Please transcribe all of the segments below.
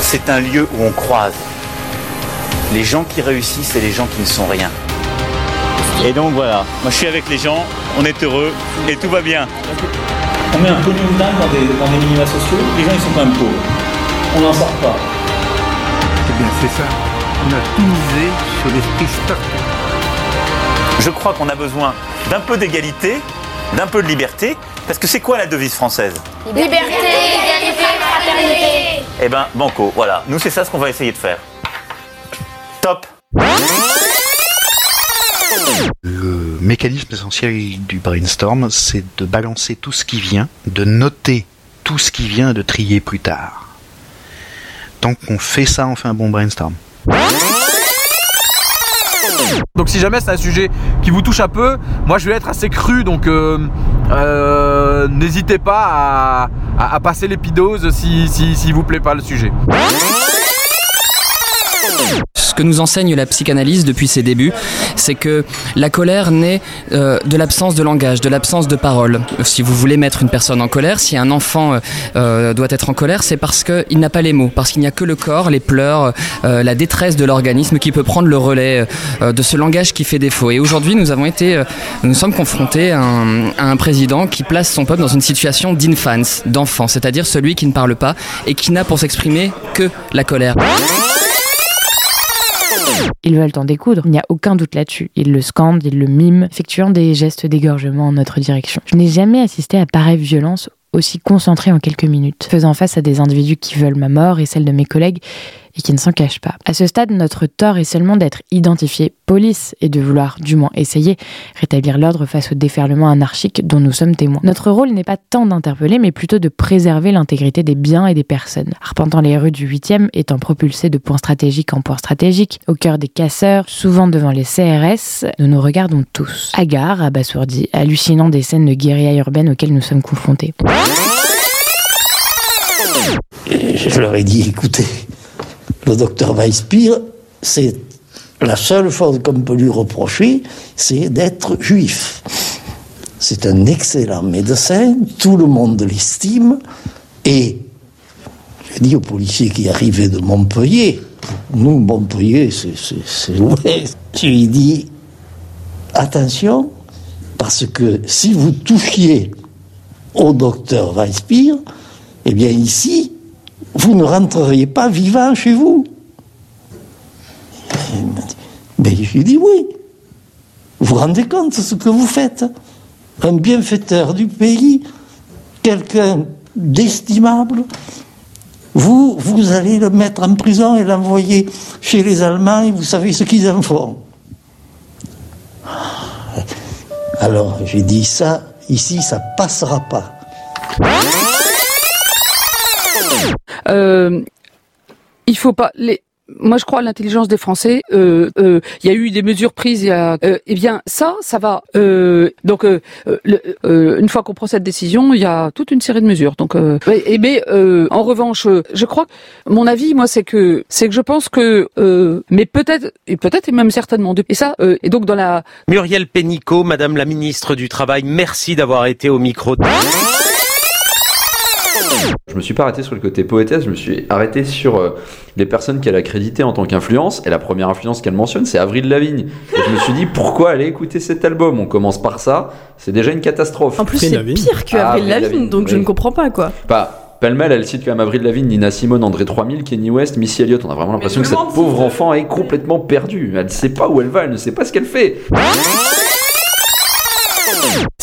C'est un lieu où on croise les gens qui réussissent et les gens qui ne sont rien. Et donc voilà, moi je suis avec les gens, on est heureux et tout va bien. On met un pognon de dingue dans des, dans des minima sociaux, les gens ils sont quand même pauvres. On n'en sort pas. Eh bien, c'est ça. On a tout misé sur l'esprit start Je crois qu'on a besoin d'un peu d'égalité, d'un peu de liberté, parce que c'est quoi la devise française? Liberté, égalité, fraternité. Eh ben, banco, voilà. Nous, c'est ça ce qu'on va essayer de faire. Top Le mécanisme essentiel du brainstorm, c'est de balancer tout ce qui vient, de noter tout ce qui vient et de trier plus tard. Tant qu'on fait ça, on fait un bon brainstorm. Donc si jamais c'est un sujet qui vous touche un peu, moi je vais être assez cru, donc euh, euh, n'hésitez pas à, passer l'épidose si, si, vous plaît pas le sujet. Ce que nous enseigne la psychanalyse depuis ses débuts, c'est que la colère naît euh, de l'absence de langage, de l'absence de parole. Si vous voulez mettre une personne en colère, si un enfant euh, euh, doit être en colère, c'est parce qu'il n'a pas les mots, parce qu'il n'y a que le corps, les pleurs, la détresse de l'organisme qui peut prendre le relais de ce langage qui fait défaut. Et aujourd'hui, nous avons été, nous sommes confrontés à un, à un président qui place son peuple dans une situation d'infance, d'enfant, c'est-à-dire celui qui ne parle pas et qui n'a pour s'exprimer que la colère. Ils veulent en découdre, il n'y a aucun doute là-dessus. Ils le scandent, ils le miment, effectuant des gestes d'égorgement en notre direction. Je n'ai jamais assisté à pareille violence aussi concentrée en quelques minutes, faisant face à des individus qui veulent ma mort et celle de mes collègues et qui ne s'en cachent pas. À ce stade, notre tort est seulement d'être identifié police et de vouloir, du moins essayer, rétablir l'ordre face au déferlement anarchique dont nous sommes témoins. Notre rôle n'est pas tant d'interpeller, mais plutôt de préserver l'intégrité des biens et des personnes. Arpentant les rues du 8e, étant propulsé de point stratégique en point stratégique, au cœur des casseurs, souvent devant les CRS, nous nous regardons tous. Hagards, abasourdis, hallucinant des scènes de guérilla urbaine auxquelles nous sommes confrontés. Je leur ai dit, écoutez, le docteur Weisspir, c'est la seule chose qu'on peut lui reprocher, c'est d'être juif. C'est un excellent médecin, tout le monde l'estime, et j'ai dit au policier qui arrivait de Montpellier, nous, Montpellier, c'est- l'ouest, je lui ai dit, attention, parce que si vous touchiez au docteur Weisspir, eh bien ici, vous ne rentreriez pas vivant chez vous. Il m'a dit, mais je lui ai dit oui. Vous vous rendez compte de ce que vous faites? Un bienfaiteur du pays, quelqu'un d'estimable, vous, vous allez le mettre en prison et l'envoyer chez les Allemands et vous savez ce qu'ils en font. Alors j'ai dit ça, ici ça passera pas. Euh, il faut pas les moi, je crois à l'intelligence des Français. Euh, euh, Il y a eu des mesures prises. Il y a, euh, eh bien, ça, ça va. Euh, donc, euh, euh, euh, une fois qu'on prend cette décision, il y a toute une série de mesures. Donc, euh, ouais, et mais euh, en revanche, euh, je crois, mon avis, moi, c'est que c'est que je pense que, euh, mais peut-être et peut-être et même certainement. de- Et ça, euh, et donc dans la Muriel Pénicaud, Madame la ministre du Travail, merci d'avoir été au micro. Je me suis pas arrêté sur le côté poétesse, je me suis arrêté sur euh, les personnes qu'elle a créditées en tant qu'influence. Et la première influence qu'elle mentionne, c'est Avril Lavigne. Et je me suis dit, pourquoi aller écouter cet album? On commence par ça, c'est déjà une catastrophe. En plus, c'est pire que Ah, Avril Lavigne, donc je ne comprends pas quoi. Bah, pêle-mêle, elle cite quand même Avril Lavigne, Nina Simone, André 3000, Kenny West, Missy Elliott. On a vraiment l'impression que cette pauvre enfant est complètement perdue. Elle ne sait pas où elle va, elle ne sait pas ce qu'elle fait.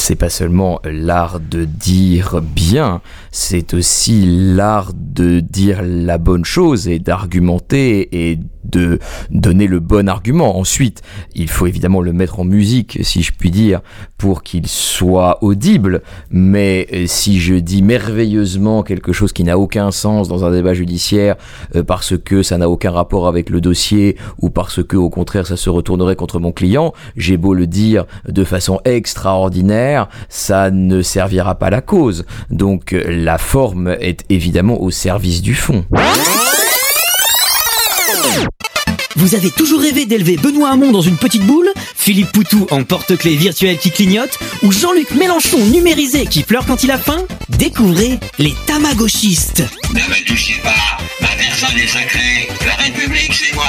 C'est pas seulement l'art de dire bien, c'est aussi l'art de dire la bonne chose et d'argumenter et de donner le bon argument. Ensuite, il faut évidemment le mettre en musique, si je puis dire, pour qu'il soit audible. Mais euh, si je dis merveilleusement quelque chose qui n'a aucun sens dans un débat judiciaire euh, parce que ça n'a aucun rapport avec le dossier ou parce que au contraire ça se retournerait contre mon client, j'ai beau le dire de façon extraordinaire, ça ne servira pas la cause. Donc euh, la forme est évidemment au service du fond. Vous avez toujours rêvé d'élever Benoît Hamon dans une petite boule? Philippe Poutou en porte-clés virtuel qui clignote Ou Jean-Luc Mélenchon numérisé qui pleure quand il a faim? Découvrez les Tamagotchistes Ne me touchez pas, ma personne est sacrée. La République, c'est moi.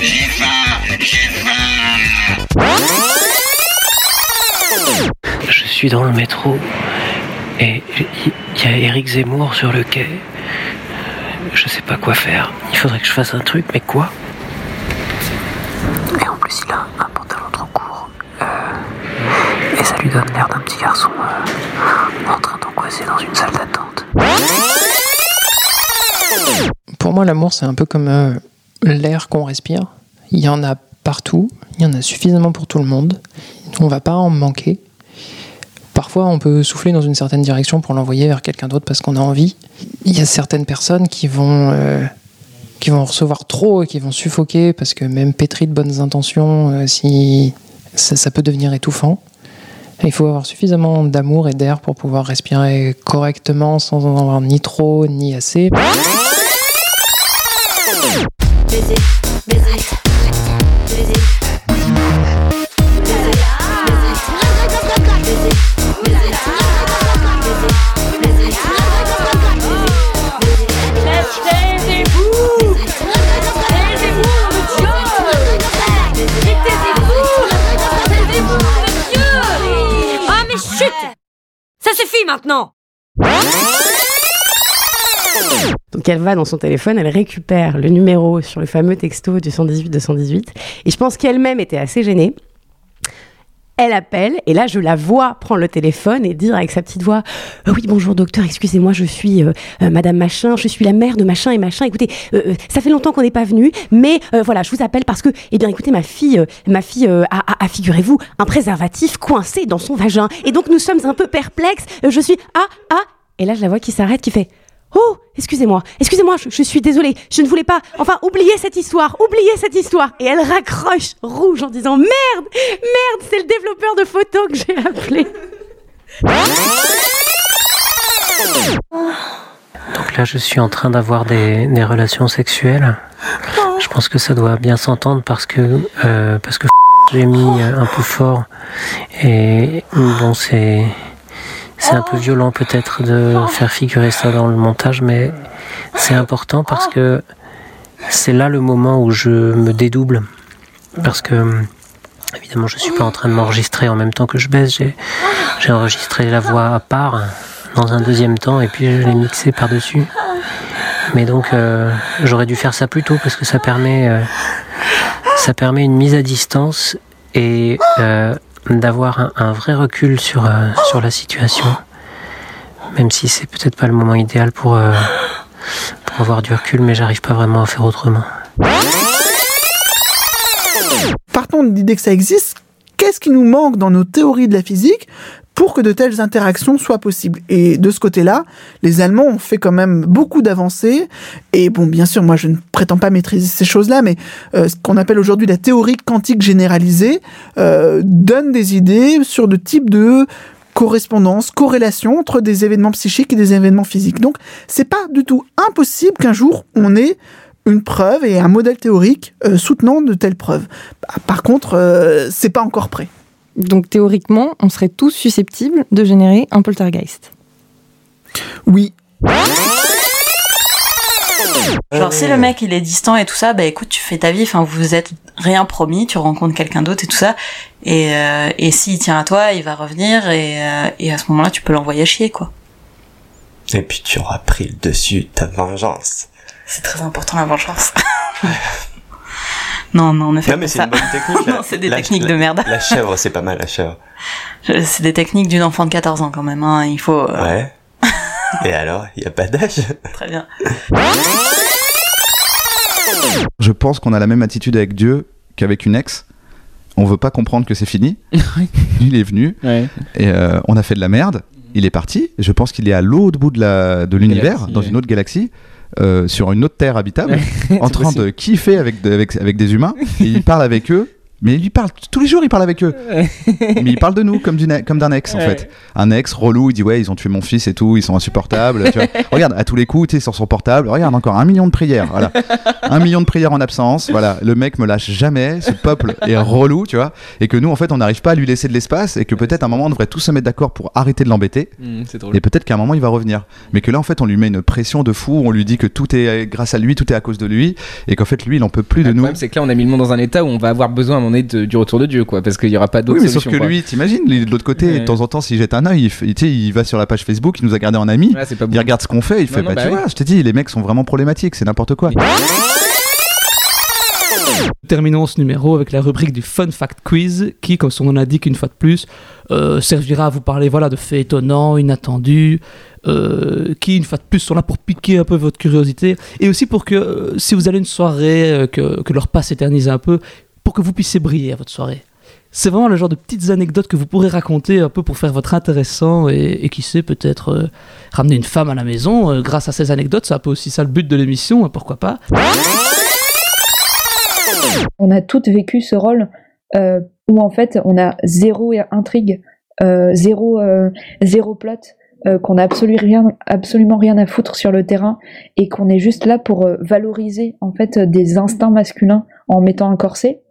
J'ai faim, j'ai faim. Je suis dans le métro et il y a Eric Zemmour sur le quai. Je sais pas quoi faire. Il faudrait que je fasse un truc, mais quoi? Et en plus, il a un pantalon trop court. Euh, et ça lui donne l'air d'un petit garçon euh, en train d'angoisser dans une salle d'attente. Pour moi, l'amour, c'est un peu comme euh, l'air qu'on respire. Il y en a partout, il y en a suffisamment pour tout le monde. On va pas en manquer. Parfois, on peut souffler dans une certaine direction pour l'envoyer vers quelqu'un d'autre parce qu'on a envie. Il y a certaines personnes qui vont, euh, qui vont recevoir trop et qui vont suffoquer parce que même pétri de bonnes intentions, euh, si ça, peut devenir étouffant. Il faut avoir suffisamment d'amour et d'air pour pouvoir respirer correctement sans en avoir ni trop ni assez. Baiser, Maintenant Donc elle va dans son téléphone, elle récupère le numéro sur le fameux texto du 118-218. Et je pense qu'elle-même était assez gênée. Elle appelle et là je la vois prendre le téléphone et dire avec sa petite voix Euh, oui bonjour docteur excusez-moi je suis euh, euh, Madame machin je suis la mère de machin et machin. Écoutez euh, ça fait longtemps qu'on n'est pas venu mais voilà je vous appelle parce que eh bien écoutez ma fille ma fille a, a- a, figurez-vous un préservatif coincé dans son vagin. Et donc nous sommes un peu perplexes. Je suis ah ah. Et là je la vois qui s'arrête qui fait Oh, excusez-moi, excusez-moi, je, je suis désolée, je ne voulais pas. Enfin, oubliez cette histoire, oubliez cette histoire. Et elle raccroche rouge en disant Merde, merde, c'est le développeur de photos que j'ai appelé. Donc là, je suis en train d'avoir des, des relations sexuelles. Je pense que ça doit bien s'entendre parce que euh, parce que j'ai mis un peu fort et bon c'est c'est un peu violent peut-être de faire figurer ça dans le montage, mais c'est important parce que c'est là le moment où je me dédouble parce que évidemment je suis pas en train de m'enregistrer en même temps que je baisse. J'ai enregistré la voix à part dans un deuxième temps et puis je l'ai mixé par dessus. Mais donc euh, j'aurais dû faire ça plus tôt parce que ça permet euh, ça permet une mise à distance et euh, d'avoir un, vrai recul sur euh, sur la situation. Même si c'est peut-être pas le moment idéal pour euh, pour avoir du recul, mais j'arrive pas vraiment à faire autrement. Partons de l'idée que ça existe. Qu'est-ce qui nous manque dans nos théories de la physique pour que de telles interactions soient possibles Et de ce côté-là, les Allemands ont fait quand même beaucoup d'avancées. Et bon, bien sûr, moi, je ne prétends pas maîtriser ces choses-là, mais euh, ce qu'on appelle aujourd'hui la théorie quantique généralisée euh, donne des idées sur de types de correspondance, corrélation entre des événements psychiques et des événements physiques. Donc, c'est pas du tout impossible qu'un jour on ait une preuve et un modèle théorique euh, soutenant de telles preuves. Par contre, c'est pas encore prêt. Donc théoriquement, on serait tous susceptibles de générer un poltergeist. Oui. Genre si le mec il est distant et tout ça, bah écoute tu fais ta vie, enfin vous vous êtes rien promis, tu rencontres quelqu'un d'autre et tout ça, et, euh, et s'il tient à toi, il va revenir et, euh, et à ce moment-là tu peux l'envoyer chier quoi. Et puis tu auras pris le dessus de ta vengeance. C'est très important la vengeance. non non ne faites Non mais pas c'est une bonne technique. non c'est des la- techniques la- de merde. La chèvre, c'est pas mal, la chèvre. C'est des techniques d'une enfant de 14 ans quand même, hein. il faut... euh, Ouais. Et alors, il y a pas d'âge Très bien. Je pense qu'on a la même attitude avec Dieu qu'avec une ex. On veut pas comprendre que c'est fini. il est venu et euh, on a fait de la merde. Il est parti. Je pense qu'il est à l'autre bout de la de l'univers, Galaxie, dans ouais. une autre galaxie. Euh, sur une autre terre habitable, en train de kiffer avec, de- avec, avec des humains, et il parle avec eux Mais il parle tous les jours, il parle avec eux. mais il parle de nous comme d'une- comme d'un ex en Ouais. fait. Un ex relou, il dit ouais, ils ont tué mon fils et tout, ils sont insupportables. tu vois. Regarde, à tous les coups, tu sur son portable, regarde encore un million de prières. Voilà. un million de prières en absence. Voilà, le mec me lâche jamais. Ce peuple est relou, tu vois. Et que nous, en fait, on n'arrive pas à lui laisser de l'espace et que peut-être à un moment, on devrait tous se mettre d'accord pour arrêter de l'embêter. Mm, drôle. Et peut-être qu'à un moment, il va revenir. Mais que là, en fait, on lui met une pression de fou. On lui dit que tout est grâce à lui, tout est à cause de lui. Et qu'en fait, lui, il en peut plus de Le nous. problème, c'est que là, on a mis le monde dans un état où on va avoir besoin à un donné de- du retour de Dieu, quoi, parce qu'il y aura pas d'autre Oui, mais sauf que quoi. lui, t'imagines, de l'autre côté, Ouais. de temps en temps, s'il jette un œil, il, va sur la page Facebook, il nous a gardé en ami, Ouais, il regarde ce qu'on fait, il Non, fait, non, bah, bah tu vois, je t'ai dit, les mecs sont vraiment problématiques, c'est n'importe quoi. Terminons ce numéro avec la rubrique du Fun Fact Quiz qui, comme son nom l'indique une fois de plus, euh, servira à vous parler voilà, de faits étonnants, inattendus, euh, qui, une fois de plus, sont là pour piquer un peu votre curiosité et aussi pour que, euh, si vous allez une soirée, euh, que, que leur pas s'éternise un peu, pour que vous puissiez briller à votre soirée. C'est vraiment le genre de petites anecdotes que vous pourrez raconter un peu pour faire votre intéressant et, qui sait peut-être euh, ramener une femme à la maison euh, grâce à ces anecdotes. C'est un peu aussi ça le but de l'émission, hein, pourquoi pas. On a toutes vécu ce rôle euh, où en fait on a zéro intrigue, zéro, zéro plot, qu'on a absolument rien, absolument rien à foutre sur le terrain et qu'on est juste là pour valoriser en fait des instincts masculins en mettant un corset.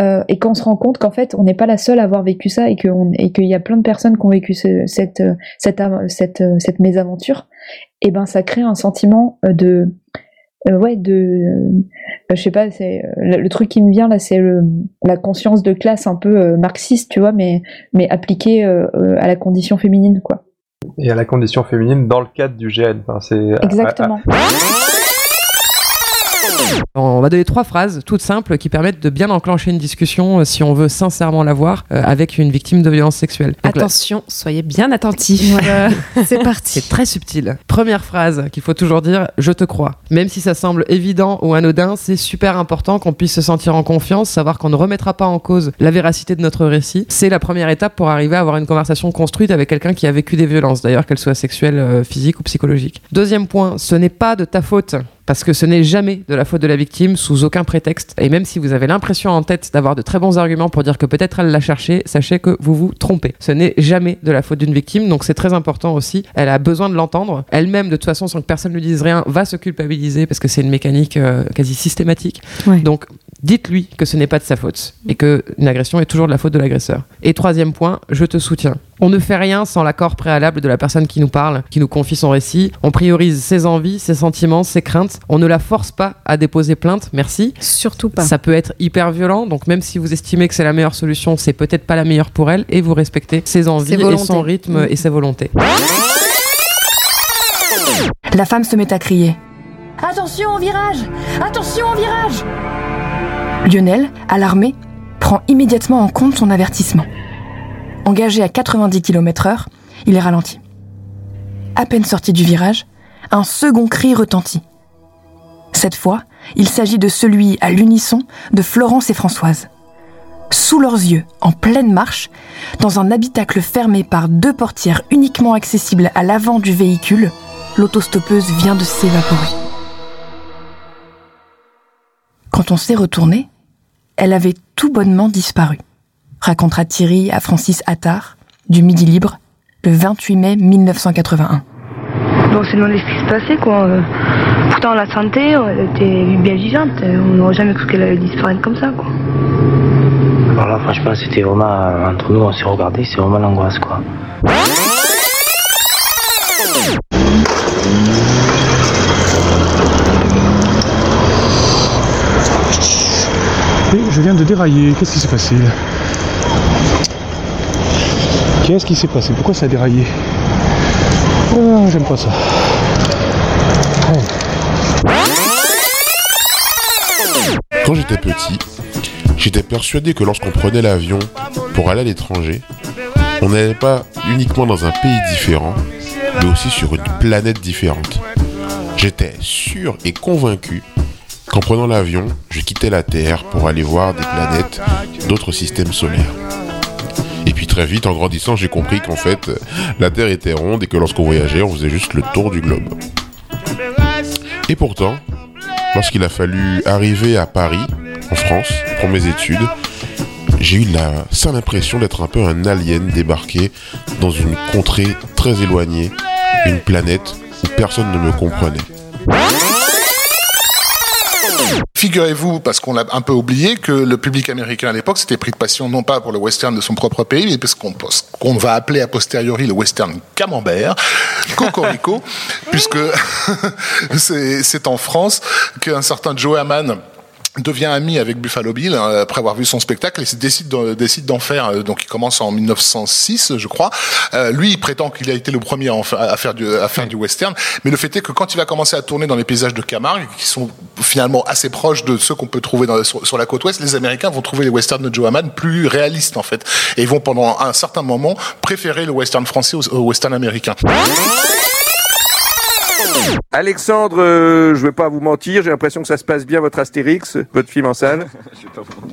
Euh, et qu'on se rend compte qu'en fait on n'est pas la seule à avoir vécu ça et qu'il y a plein de personnes qui ont vécu ce- cette, euh, cette, cette, euh, cette mésaventure, et ben ça crée un sentiment euh, de euh, ouais de euh, je sais pas c'est le, le truc qui me vient là c'est le- la conscience de classe un peu marxiste tu vois mais mais appliquée à la condition féminine quoi Et à la condition féminine dans le cadre du GN. Enfin, c'est exactement On va donner trois phrases toutes simples qui permettent de bien enclencher une discussion euh, si on veut sincèrement l'avoir euh, avec une victime de violence sexuelle. Donc, Attention, soyez bien attentifs. Euh, c'est parti. C'est très subtil. Première phrase qu'il faut toujours dire je te crois. Même si ça semble évident ou anodin, c'est super important qu'on puisse se sentir en confiance, savoir qu'on ne remettra pas en cause la véracité de notre récit. C'est la première étape pour arriver à avoir une conversation construite avec quelqu'un qui a vécu des violences, d'ailleurs qu'elles soient sexuelles, euh, physiques ou psychologiques. Deuxième point, ce n'est pas de ta faute. Parce que ce n'est jamais de la faute de la victime sous aucun prétexte. Et même si vous avez l'impression en tête d'avoir de très bons arguments pour dire que peut-être elle l'a cherché, sachez que vous vous trompez. Ce n'est jamais de la faute d'une victime, donc c'est très important aussi. Elle a besoin de l'entendre. Elle-même, de toute façon, sans que personne lui dise rien, va se culpabiliser parce que c'est une mécanique euh, quasi systématique. Donc dites-lui que ce n'est pas de sa faute et que une agression est toujours de la faute de l'agresseur. Et troisième point, je te soutiens. On ne fait rien sans l'accord préalable de la personne qui nous parle, qui nous confie son récit. On priorise ses envies, ses sentiments, ses craintes. On ne la force pas à déposer plainte, merci. Surtout pas. Ça peut être hyper violent, donc même si vous estimez que c'est la meilleure solution, c'est peut-être pas la meilleure pour elle et vous respectez ses envies Ses et son rythme et ses volontés. La femme se met à crier. Attention au virage Attention au virage Lionel, alarmé, prend immédiatement en compte son avertissement. Engagé à 90 km/h, il est ralenti. À peine sorti du virage, un second cri retentit. Cette fois, il s'agit de celui à l'unisson de Florence et Françoise. Sous leurs yeux, en pleine marche, dans un habitacle fermé par deux portières uniquement accessibles à l'avant du véhicule, l'autostoppeuse vient de s'évaporer. Quand on s'est retourné, elle avait tout bonnement disparu, racontera Thierry à Francis Attard, du Midi Libre, le 28 mai 1981. Donc on s'est demandé ce qui se passait quoi. Euh, Pourtant on la sentait, elle était bien vivante, on n'aurait jamais cru qu'elle allait disparaître comme ça quoi. Alors là, franchement, c'était vraiment entre nous, on s'est regardé, c'est vraiment l'angoisse quoi. Dérailler. Qu'est-ce qui s'est passé Qu'est-ce qui s'est passé Pourquoi ça a déraillé Ah, J'aime pas ça. Quand j'étais petit, j'étais persuadé que lorsqu'on prenait l'avion pour aller à l'étranger, on n'allait pas uniquement dans un pays différent, mais aussi sur une planète différente. J'étais sûr et convaincu qu'en prenant l'avion, je quittais la Terre pour aller voir des planètes d'autres systèmes solaires. Et puis très vite, en grandissant, j'ai compris qu'en fait, la Terre était ronde et que lorsqu'on voyageait, on faisait juste le tour du globe. Et pourtant, lorsqu'il a fallu arriver à Paris, en France, pour mes études, j'ai eu la sale impression d'être un peu un alien débarqué dans une contrée très éloignée, une planète où personne ne me comprenait. Figurez-vous, parce qu'on l'a un peu oublié, que le public américain à l'époque s'était pris de passion non pas pour le western de son propre pays, mais parce qu'on va appeler a posteriori le western camembert, cocorico, puisque c'est c'est en France qu'un certain Joe Hamann devient ami avec Buffalo Bill hein, après avoir vu son spectacle et décide de- décide d'en faire euh, donc il commence en 1906 je crois. Euh, lui il prétend qu'il a été le premier à faire du à faire du western. Mais le fait est que quand il va commencer à tourner dans les paysages de Camargue qui sont finalement assez proches de ceux qu'on peut trouver dans, sur, sur la côte ouest les américains vont trouver les westerns de Joe Hamann plus réalistes en fait. Et ils vont pendant un certain moment préférer le western français au, au western américain Alexandre, euh, je vais pas vous mentir, j'ai l'impression que ça se passe bien votre Astérix, votre film en salle.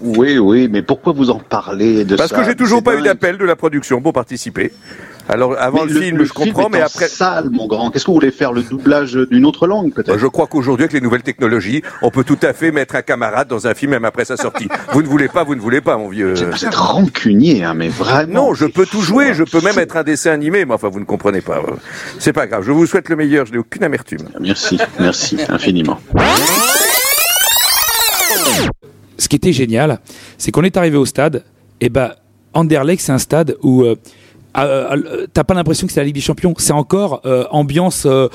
Oui, oui, mais pourquoi vous en parlez de Parce ça que j'ai toujours pas eu d'appel de la production pour participer. Alors avant Mais le, film, je comprends, mais après. salle, mon grand. Qu'est-ce que vous voulez faire le doublage d'une autre langue, peut-être? Je crois qu'aujourd'hui, avec les nouvelles technologies, on peut tout à fait mettre un camarade dans un film même après sa sortie. vous ne voulez pas, vous ne voulez pas, mon vieux. Vous êtes rancunier, hein, mais vraiment. Non, je peux tout jouer, je peux même être un dessin animé, mais enfin, vous ne comprenez pas. C'est pas grave, je vous souhaite le meilleur, je n'ai aucune amertume. Merci, merci infiniment. ce qui était génial, c'est qu'on est arrivé au stade, et ben Anderlecht, c'est un stade où euh, euh, euh, t'as pas l'impression que c'est la Ligue des Champions. C'est encore euh, ambiance, euh,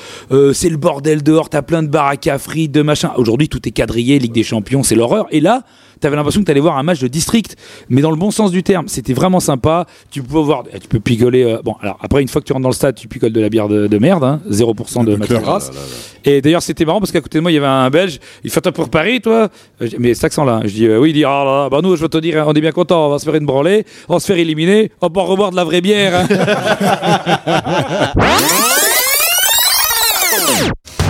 c'est le bordel dehors, t'as plein de baraques à frites, de machin. Aujourd'hui, tout est quadrillé, Ligue des Champions, c'est l'horreur. Et là, t'avais l'impression que t'allais voir un match de district, mais dans le bon sens du terme. C'était vraiment sympa. Tu peux voir, tu peux picoler. euh, bon, alors après, une fois que tu rentres dans le stade, tu picoles de la bière de, de merde, hein, 0% de matière grasse. Et d'ailleurs, c'était marrant parce qu'à côté de moi, il y avait un Belge. Il fait toi pour Paris, toi? Euh, Mais cet accent-là. Je dis euh, oui, il dit ah là, bah nous, je vais te dire, on est bien content, on va se faire une branlée, on va se faire éliminer, on va reboire de la vraie bière. hein.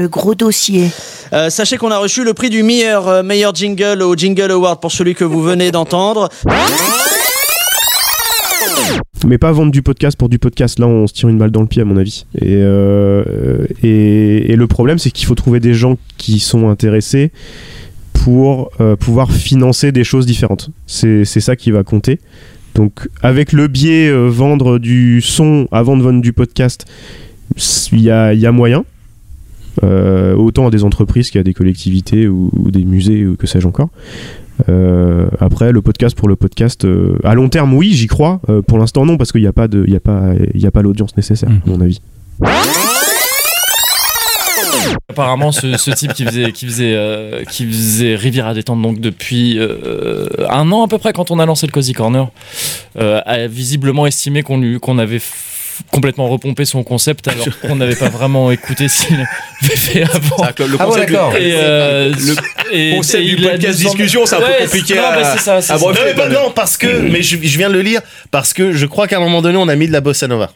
Le gros dossier. Euh, sachez qu'on a reçu le prix du meilleur, euh, meilleur jingle au Jingle Award pour celui que vous venez d'entendre. Mais pas vendre du podcast pour du podcast. Là, on se tire une balle dans le pied, à mon avis. Et, euh, et, et le problème, c'est qu'il faut trouver des gens qui sont intéressés pour euh, pouvoir financer des choses différentes. C'est c'est ça qui va compter. Donc, avec le biais euh, vendre du son avant de vendre du podcast, il y a, il y a moyen. Euh, autant à des entreprises qu'à des collectivités ou, ou des musées ou que sais-je encore. Euh, après, le podcast pour le podcast, euh, à long terme, oui, j'y crois. Euh, pour l'instant, non, parce qu'il n'y a pas de, il y a pas, il y a pas l'audience nécessaire, à mon avis. Apparemment, ce, ce type qui faisait, qui faisait, euh, qui faisait Riviera détente donc depuis euh, un an à peu près quand on a lancé le Cozy Corner, euh, a visiblement estimé qu'on lui, qu'on avait complètement repompé son concept alors qu'on n'avait pas vraiment écouté qu'il avait fait avant. le Ah concept. Et, euh, Le et- concept et du podcast discussion, c'est un Ouais, peu compliqué non, à, mais c'est ça, à Non, mais quoi. pas- non, parce que, mais je, je viens de le lire, parce que je crois qu'à un moment donné, on a mis de la bossa nova.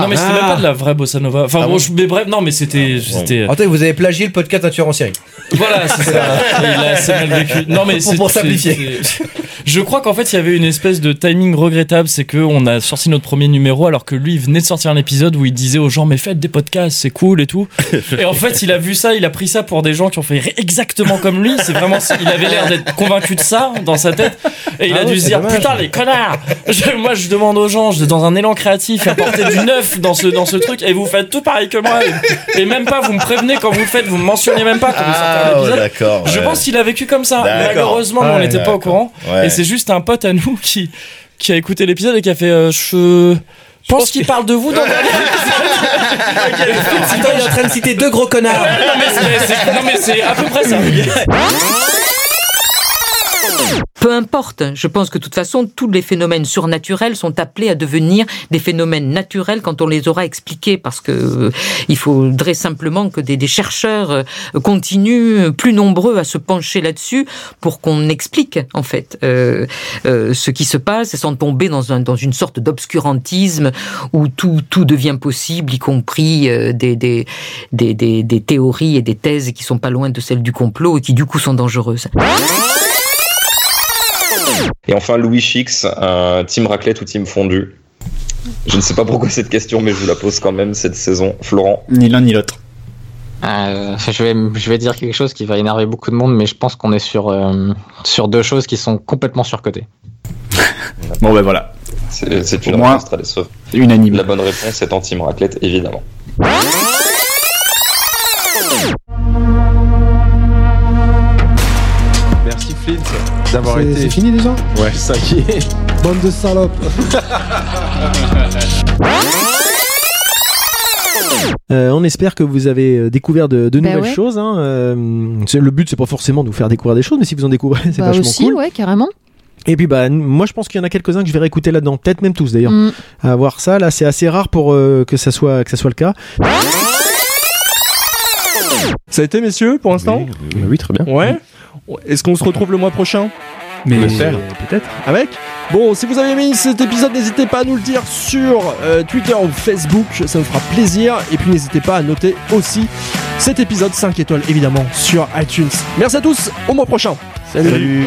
Non mais c'était même pas de la vraie bossa nova. Enfin Ah bon, bon je- mais bref, non mais c'était, c'était. Attends, vous avez plagié le podcast d'un tueur en série. Voilà, c'est ça. Il a assez mal vécu. Non, mais Pour- c'est pour simplifier. Je crois qu'en fait, il y avait une espèce de timing regrettable. C'est que on a sorti notre premier numéro alors que lui, il venait de sortir un épisode où il disait aux gens, mais faites des podcasts, c'est cool et tout. Et en fait, il a vu ça, il a pris ça pour des gens qui ont fait exactement comme lui. C'est vraiment, il avait l'air d'être convaincu de ça dans sa tête. Et il Ah a ouais, dû se dire, dommage. putain, les connards! Je- moi, je demande aux gens, je dans un élan créatif, apporter du neuf dans ce, dans ce truc, et vous faites tout pareil que moi. Et, même pas, vous me prévenez quand vous le faites, vous me mentionnez même pas quand vous sortez un Ah, ouais, épisode. Je ouais. pense qu'il a vécu comme ça. Malheureusement, on n'était pas au courant. Ouais. Et c'est juste un pote à nous qui, qui a écouté l'épisode et qui a fait, euh, je pense qu'il parle de vous dans le dernier Attends, il est en train de citer deux gros connards. non, mais c'est à peu près ça. Peu importe, je pense que de toute façon, tous les phénomènes surnaturels sont appelés à devenir des phénomènes naturels quand on les aura expliqués, parce que euh, il faudrait simplement que des, chercheurs euh, continuent euh, plus nombreux à se pencher là-dessus pour qu'on explique en fait ce qui se passe, sans tomber dans, un, dans une sorte d'obscurantisme où tout, tout devient possible, y compris des, des, des, des théories et des thèses qui sont pas loin de celles du complot et qui du coup sont dangereuses. Et enfin, Louis Chix, un team raclette ou team fondu Je ne sais pas pourquoi cette question, mais je vous la pose quand même cette saison. Florent Ni l'un ni l'autre. Euh, je, vais, je vais dire quelque chose qui va énerver beaucoup de monde, mais je pense qu'on est sur, euh, sur deux choses qui sont complètement surcotées. Bon, ben voilà. C'est une réponse très décevante. Unanime. La bonne réponse est anti raclette, évidemment. D'avoir C'est- été. c'est fini déjà Ouais, ça y est. Bande de salopes. Euh, on espère que vous avez euh, découvert de, de Bah nouvelles ouais. choses. hein. Euh, c'est- le but, c'est pas forcément de vous faire découvrir des choses, mais si vous en découvrez, c'est Bah vachement aussi, cool. ouais, carrément. Et puis, bah, moi, je pense qu'il y en a quelques-uns que je vais réécouter là-dedans, peut-être même tous d'ailleurs. Mm. À voir ça, là, c'est assez rare pour euh, que ça soit que ça soit le cas. Ça a été, messieurs, pour l'instant oui, très bien. Ouais. Est-ce qu'on se retrouve le mois prochain Mais J'espère. peut-être. Avec Bon, si vous avez aimé cet épisode, n'hésitez pas à nous le dire sur euh, Twitter ou Facebook, ça nous fera plaisir. Et puis n'hésitez pas à noter aussi cet épisode 5 étoiles, évidemment, sur iTunes. Merci à tous, au mois prochain. Salut. Salut.